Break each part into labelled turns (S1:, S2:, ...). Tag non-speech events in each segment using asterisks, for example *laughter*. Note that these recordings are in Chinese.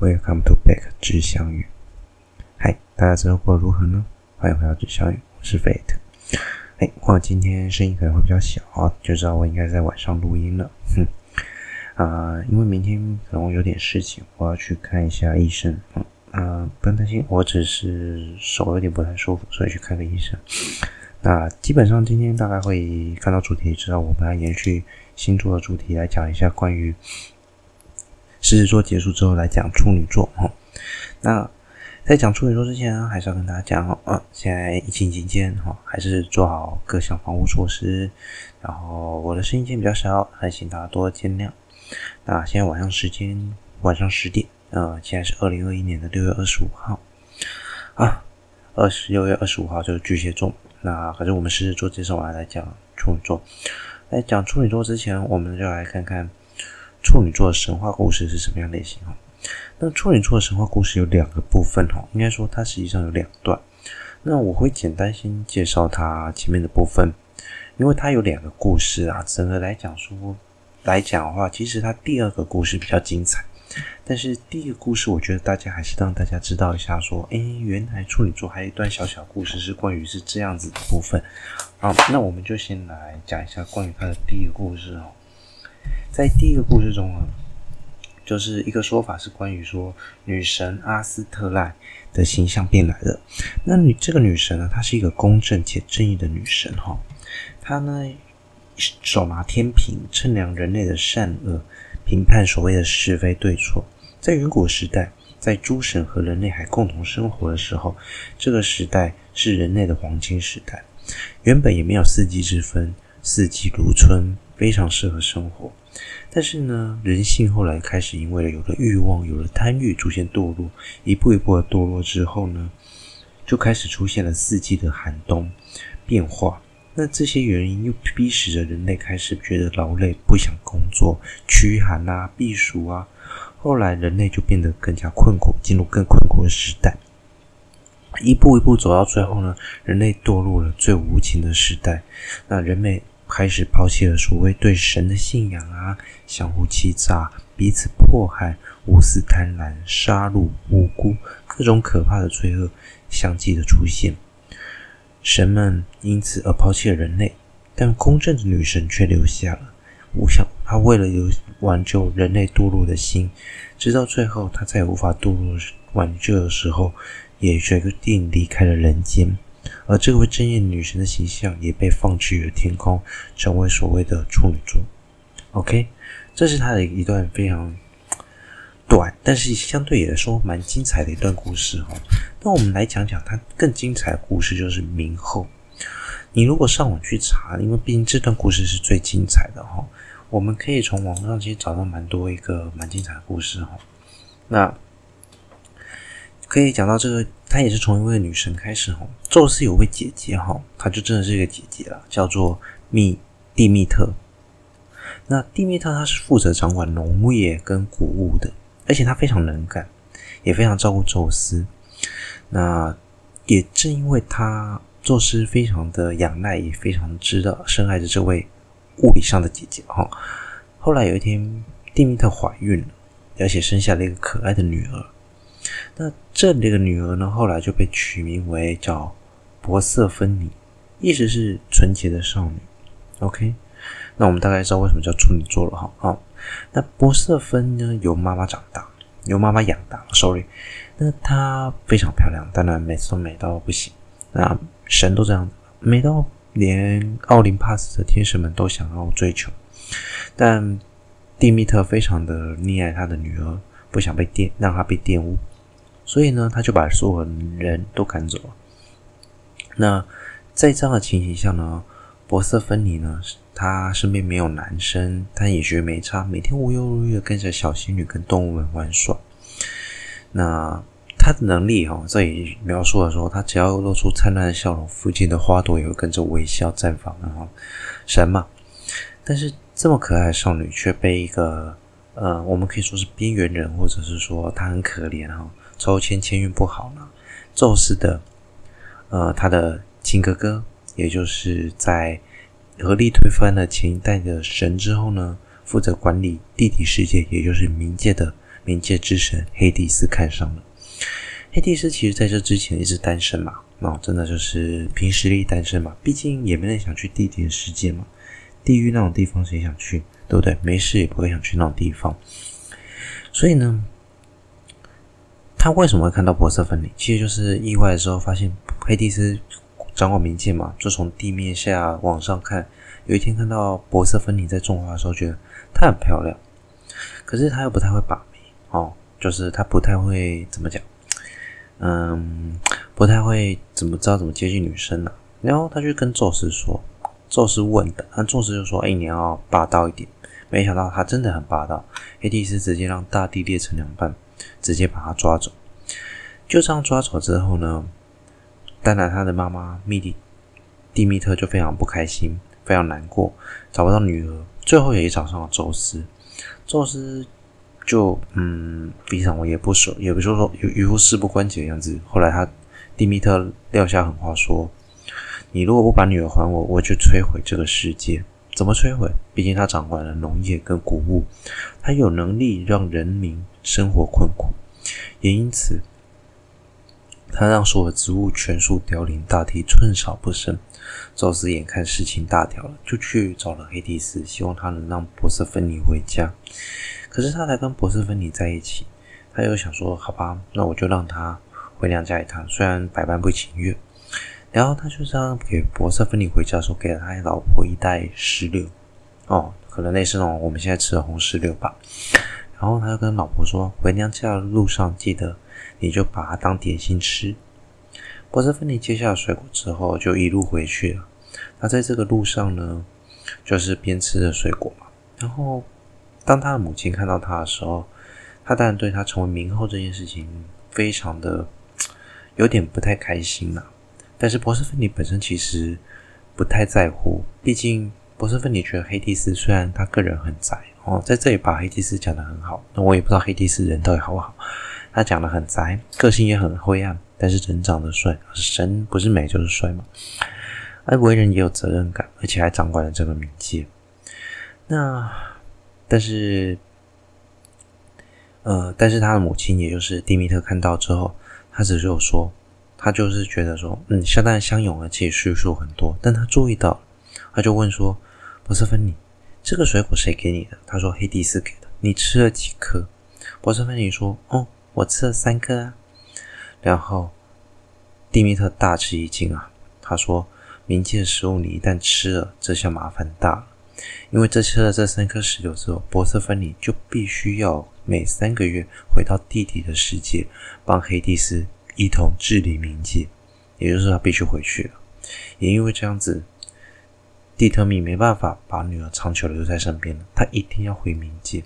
S1: Welcome to back 知相遇。嗨，大家这周过得如何呢？欢迎回到知相遇，我是 Fate。哎，我今天声音可能会比较小，就知道我应该在晚上录音了。哼，啊、因为明天可能有点事情，我要去看一下医生。嗯，啊、不用担心，我只是手有点不太舒服，所以去看个医生。那基本上今天大概会看到主题，知道我们来延续星座的主题来讲一下关于。狮子座结束之后来讲处女座哈，那在讲处女座之前呢，还是要跟大家讲哦，啊，现在疫情期间哈，还是做好各项防护措施。然后我的声音间比较小，还请大家多见谅。那现在晚上时间晚上十点，呃，现在是二零二一年的六月二十五号啊，二十六月二十五号就是巨蟹座。那可是我们狮子座介绍完来讲处女座，在讲处女座之前，我们就来看看。处女座的神话故事是什么样类型？哈，那处女座的神话故事有两个部分，哈，应该说它实际上有两段。那我会简单先介绍它前面的部分，因为它有两个故事啊。整个来讲说来讲的话，其实它第二个故事比较精彩，但是第一个故事，我觉得大家还是让大家知道一下，说，哎，原来处女座还有一段小小故事是关于是这样子的部分。好，那我们就先来讲一下关于它的第一个故事哦。在第一个故事中啊，就是一个说法是关于说女神阿斯特赖的形象变来的。那女这个女神呢，她是一个公正且正义的女神哈。她呢手拿天平称量人类的善恶，评判所谓的是非对错。在远古时代，在诸神和人类还共同生活的时候，这个时代是人类的黄金时代。原本也没有四季之分，四季如春，非常适合生活。但是呢，人性后来开始因为有了欲望，有了贪欲，逐渐堕落，一步一步的堕落之后呢，就开始出现了四季的寒冬变化。那这些原因又逼使着人类开始觉得劳累，不想工作，驱寒啊，避暑啊。后来人类就变得更加困苦，进入更困苦的时代。一步一步走到最后呢，人类堕入了最无情的时代。那人类。开始抛弃了所谓对神的信仰啊，相互欺诈、彼此迫害、无私贪婪、杀戮无辜，各种可怕的罪恶相继的出现。神们因此而抛弃了人类，但公正的女神却留下了。我想，她为了有挽救人类堕落的心，直到最后，她再也无法堕落挽救的时候，也决定离开了人间。而这位正义女神的形象也被放置于天空，成为所谓的处女座。OK，这是他的一段非常短，但是相对也来说蛮精彩的一段故事哈。那我们来讲讲他更精彩的故事，就是冥后。你如果上网去查，因为毕竟这段故事是最精彩的哈，我们可以从网上其实找到蛮多一个蛮精彩的故事哈。那可以讲到这个。她也是从一位女神开始哈，宙斯有位姐姐哈，她就真的是一个姐姐了，叫做密蒂密特。那蒂密特她是负责掌管农业跟谷物的，而且她非常能干，也非常照顾宙斯。那也正因为她宙斯非常的仰赖，也非常知道深爱着这位物理上的姐姐哈。后来有一天，蒂密特怀孕了，而且生下了一个可爱的女儿。那这里的女儿呢，后来就被取名为叫博瑟芬妮，意思是纯洁的少女。OK，那我们大概知道为什么叫处女座了哈。好，那博瑟芬呢，由妈妈长大，由妈妈养大。Sorry，那她非常漂亮，当然每次都美到不行。那神都这样子，美到连奥林帕斯的天使们都想要追求。但蒂密特非常的溺爱她的女儿，不想被玷，让她被玷污。所以呢，他就把所有人都赶走了。那在这样的情形下呢，博瑟芬妮呢，她身边没有男生，但也觉得没差，每天无忧无虑的跟着小仙女跟动物们玩耍。那她的能力哈，这里描述的时候，她只要露出灿烂的笑容，附近的花朵也会跟着微笑绽放。然后神嘛，但是这么可爱的少女却被一个呃，我们可以说是边缘人，或者是说她很可怜哈。抽签签运不好呢，宙斯的，呃，他的亲哥哥，也就是在合力推翻了前一代的神之后呢，负责管理地底世界，也就是冥界的冥界之神黑帝斯看上了。黑帝斯其实在这之前一直单身嘛，哦，真的就是凭实力单身嘛，毕竟也没人想去地底世界嘛，地狱那种地方谁想去，对不对？没事也不会想去那种地方。所以呢，他为什么会看到波瑟芬妮？其实就是意外的时候发现黑帝斯掌管冥界嘛，就从地面下往上看，有一天看到波瑟芬妮在种花的时候，觉得她很漂亮，可是她又不太会把妹哦，就是她不太会怎么讲。嗯，不太会怎么知道怎么接近女生呢、然后他就跟宙斯说，宙斯问的，那宙斯就说：“哎，你要霸道一点。”没想到他真的很霸道，黑帝斯直接让大地裂成两半，直接把他抓走。就这样抓走之后呢，当然他的妈妈密蒂蒂密特就非常不开心，非常难过，找不到女儿，最后也找上了宙斯，宙斯。就嗯，非常我也不说，也不说说一副事不关己的样子。后来他蒂密特撂下狠话说：“你如果不把女儿还我，我就摧毁这个世界。怎么摧毁？毕竟他掌管了农业跟谷物，他有能力让人民生活困苦，也因此他让所有植物全数凋零，大地寸草不生。宙斯眼看事情大条了，就去找了黑帝斯，希望他能让波瑟芬妮回家。”可是他才跟波瑟芬妮在一起，他又想说：“好吧，那我就让他回娘家一趟，虽然百般不情愿。”然后他就这样给波瑟芬妮回家的时候，给了他老婆一袋石榴，哦，可能类似那种我们现在吃的红石榴吧。然后他就跟老婆说：“回娘家的路上，记得你就把它当点心吃。”波斯芬尼接下了水果之后，就一路回去了。他在这个路上呢，就是边吃着水果嘛，然后。当他的母亲看到他的时候，他当然对他成为明后这件事情非常的有点不太开心呐。但是波斯芬尼本身其实不太在乎，毕竟波斯芬尼觉得黑蒂斯虽然他个人很宅哦，在这里把黑帝斯讲得很好，那我也不知道黑帝斯人到底好不好。他讲得很宅，个性也很灰暗，但是人长得帅，神不是美就是帅嘛。而为人也有责任感，而且还掌管了这个冥界。那。但是，呃，但是他的母亲，也就是蒂米特看到之后，他只是有说，他就是觉得说，嗯，相当相拥，而且叙述很多。但他注意到，他就问说：“波瑟芬妮，这个水果谁给你的？”他说：“黑帝斯给的。”你吃了几颗？波瑟芬尼说：“哦，我吃了三颗啊。”然后蒂米特大吃一惊啊，他说：“冥界的食物你一旦吃了，这下麻烦大了。”因为这吃了这三颗石榴之后，波瑟芬尼就必须要每三个月回到地底的世界，帮黑帝斯一同治理冥界，也就是说他必须回去了。也因为这样子，蒂特米没办法把女儿长久留在身边了，他一定要回冥界。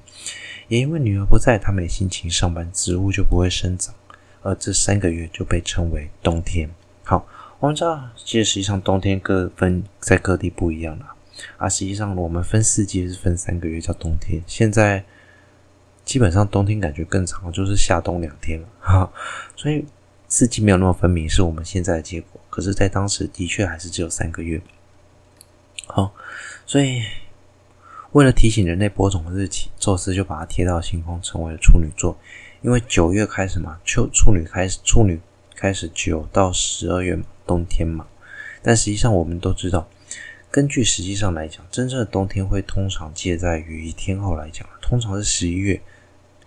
S1: 也因为女儿不在，他没心情上班，植物就不会生长，而这三个月就被称为冬天。好，我们知道，其实实际上冬天各分在各地不一样了。啊，实际上我们分四季是分三个月叫冬天。现在基本上冬天感觉更长，就是夏冬两天了哈。所以四季没有那么分明，是我们现在的结果。可是，在当时的确还是只有三个月。好，所以为了提醒人类播种的日期，宙斯就把它贴到星空，成为了处女座。因为九月开始嘛，处处女开始，处女开始九到十二月嘛，冬天嘛。但实际上我们都知道。根据实际上来讲，真正的冬天会通常介在于以天后来讲，通常是十一月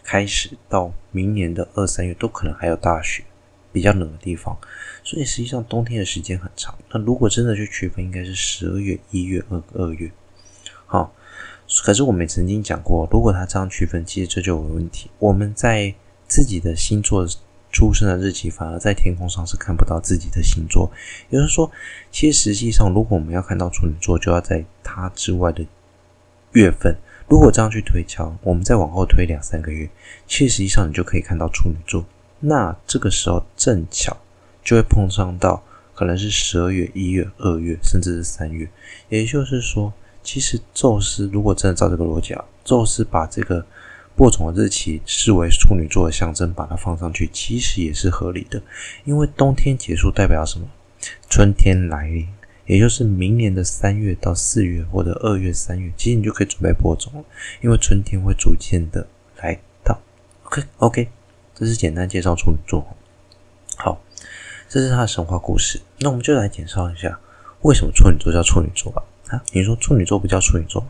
S1: 开始到明年的二三月都可能还有大雪，比较冷的地方，所以实际上冬天的时间很长。那如果真的去区分，应该是十二月、一月、二二月。好，可是我们也曾经讲过，如果他这样区分，其实这就有问题。我们在自己的星座。出生的日期反而在天空上是看不到自己的星座，也就是说，其实实际上，如果我们要看到处女座，就要在它之外的月份。如果这样去推敲，我们再往后推两三个月，其实实际上你就可以看到处女座。那这个时候正巧就会碰上到可能是十二月、一月、二月，甚至是三月。也就是说，其实宙斯如果真的照这个逻辑啊，宙斯把这个。播种的日期视为处女座的象征，把它放上去，其实也是合理的。因为冬天结束代表什么？春天来临，也就是明年的三月到四月，或者二月、三月，其实你就可以准备播种了。因为春天会逐渐的来到。OK OK，这是简单介绍处女座。好，这是他的神话故事。那我们就来介绍一下，为什么处女座叫处女座吧？啊，你说处女座不叫处女座吗？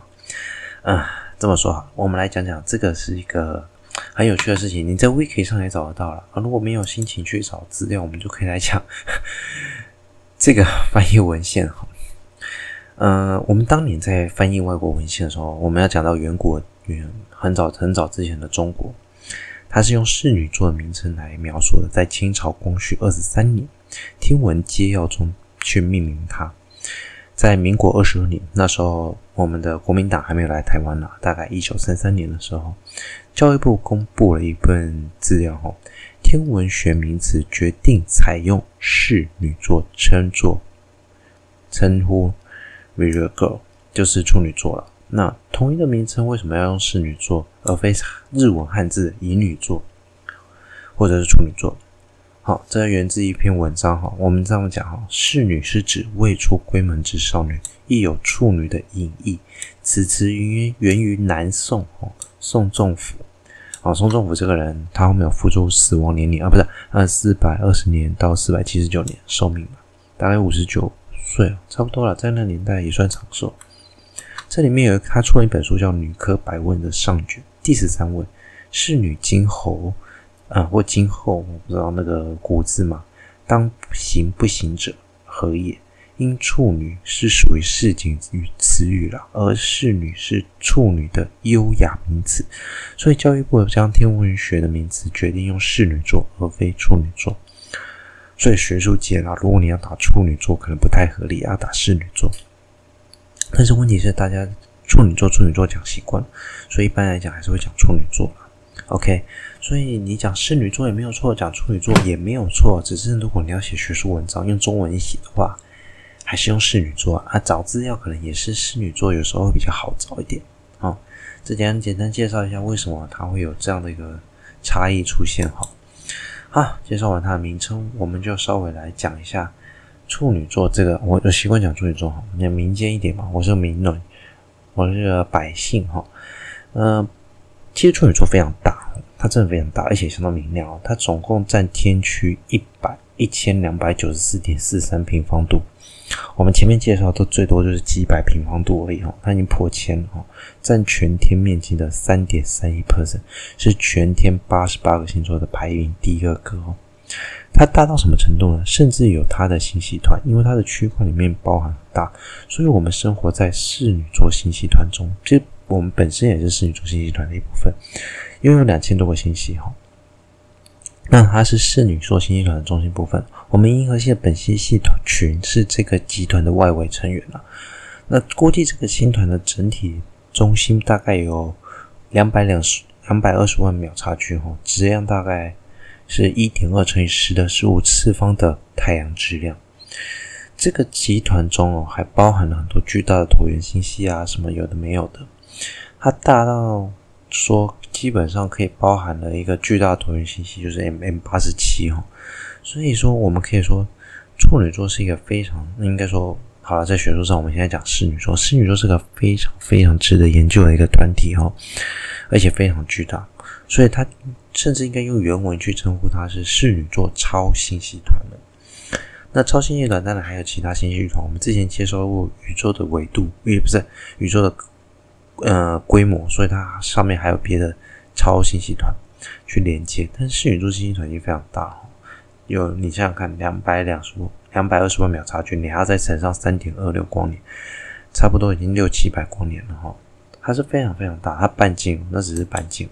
S1: 啊，这么说哈，我们来讲讲这个是一个很有趣的事情。你在 Wiki 上也找得到了啊。如果没有心情去找资料，我们就可以来讲 *laughs* 这个翻译文献哈。嗯、我们当年在翻译外国文献的时候，我们要讲到远古远很早很早之前的中国，它是用侍女座的名称来描述的，在清朝光绪二十三年《天文揭要》中去命名它。在民国二十二年，那时候我们的国民党还没有来台湾呢，大概一九三三年的时候，教育部公布了一份资料后，天文学名词决定采用侍女座称作称呼。Virgo 就是处女座了。那同一个名称为什么要用侍女座，而非日文汉字乙女座，或者是处女座？好，这源自一篇文章哈。我们这样讲哈，侍女是指未出闺门之少女，亦有处女的隐义。此词源源于南宋哦，宋仲甫。啊，宋仲甫这个人，他后面有附注死亡年龄啊，不是，按四百二十年到四百七十九年寿命嘛，大概五十九。岁差不多了，在那年代也算长寿。这里面有他出了一本书，叫《女科百问》的上卷第十三问：侍女今侯啊，或今后，我不知道那个古字嘛？当行不行者何也？因处女是属于市井语词语了，而侍女是处女的优雅名词，所以教育部将天文学的名词决定用侍女座而非处女座。所以学术界啦，如果你要打处女座，可能不太合理，要打侍女座。但是问题是，大家处女座、处女座讲习惯，所以一般来讲还是会讲处女座。OK，所以你讲侍女座也没有错，讲处女座也没有错，只是如果你要写学术文章用中文写的话，还是用侍女座啊。找资料可能也是侍女座，有时候会比较好找一点。啊，这简简单介绍一下为什么它会有这样的一个差异出现。好。啊，介绍完它的名称，我们就稍微来讲一下处女座这个。我我习惯讲处女座哈，你民间一点嘛。我是民人，我是百姓哈。嗯、其实处女座非常大，它真的非常大，而且相当明亮哦。它总共占天区一百一千两百九十四点四三平方度。我们前面介绍都最多就是几百平方度而已哈，它已经破千了哈，占全天面积的三点三一 percent，是全天八十八个星座的排名第二个哦。它大到什么程度呢？甚至有它的星系团，因为它的区块里面包含很大，所以我们生活在侍女座星系团中。其实我们本身也是侍女座星系团的一部分，拥有两千多个星系哈。那它是侍女座星系团的中心部分。我们银河系的本星系团群是这个集团的外围成员了。那估计这个星团的整体中心大概有两百两十两百二十万秒差距哈，质量大概是一点二乘以十的十五次方的太阳质量。这个集团中哦，还包含了很多巨大的椭圆星系啊，什么有的没有的。它大到说。基本上可以包含了一个巨大的椭圆星系，就是 M M 八十七哈。所以说，我们可以说处女座是一个非常应该说好了，在学术上，我们现在讲侍女座，侍女座是个非常非常值得研究的一个团体哈，而且非常巨大，所以它甚至应该用原文去称呼它是侍女座超星系团了。那超星系团当然还有其他星系团，我们之前介绍过宇宙的维度，也不是宇宙的。呃，规模，所以它上面还有别的超星系团去连接。但是侍女座星系团已经非常大了，有你想想看，两百两十两百二十万秒差距，你还要再乘上三点二六光年，差不多已经六七百光年了哈。它是非常非常大，它半径那只是半径。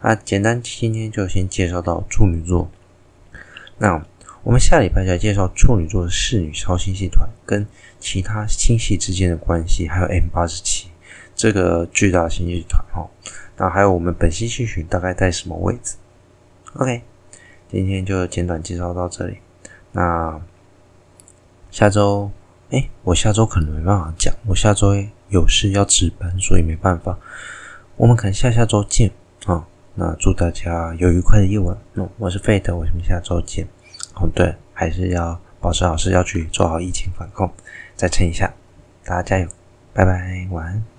S1: 啊简单今天就先介绍到处女座。那我们下礼拜就来介绍处女座的侍女超星系团跟其他星系之间的关系，还有 M 八十七。这个巨大的星系团哈，那还有我们本星系群大概在什么位置？OK，今天就简短介绍到这里。那下周，哎，我下周可能没办法讲，我下周有事要值班，所以没办法。我们可能下下周见啊。那祝大家有愉快的夜晚。嗯，我是 Fate，我们下周见。哦，对，还是要保持好是要去，做好疫情防控，再撑一下，大家加油，拜拜，晚安。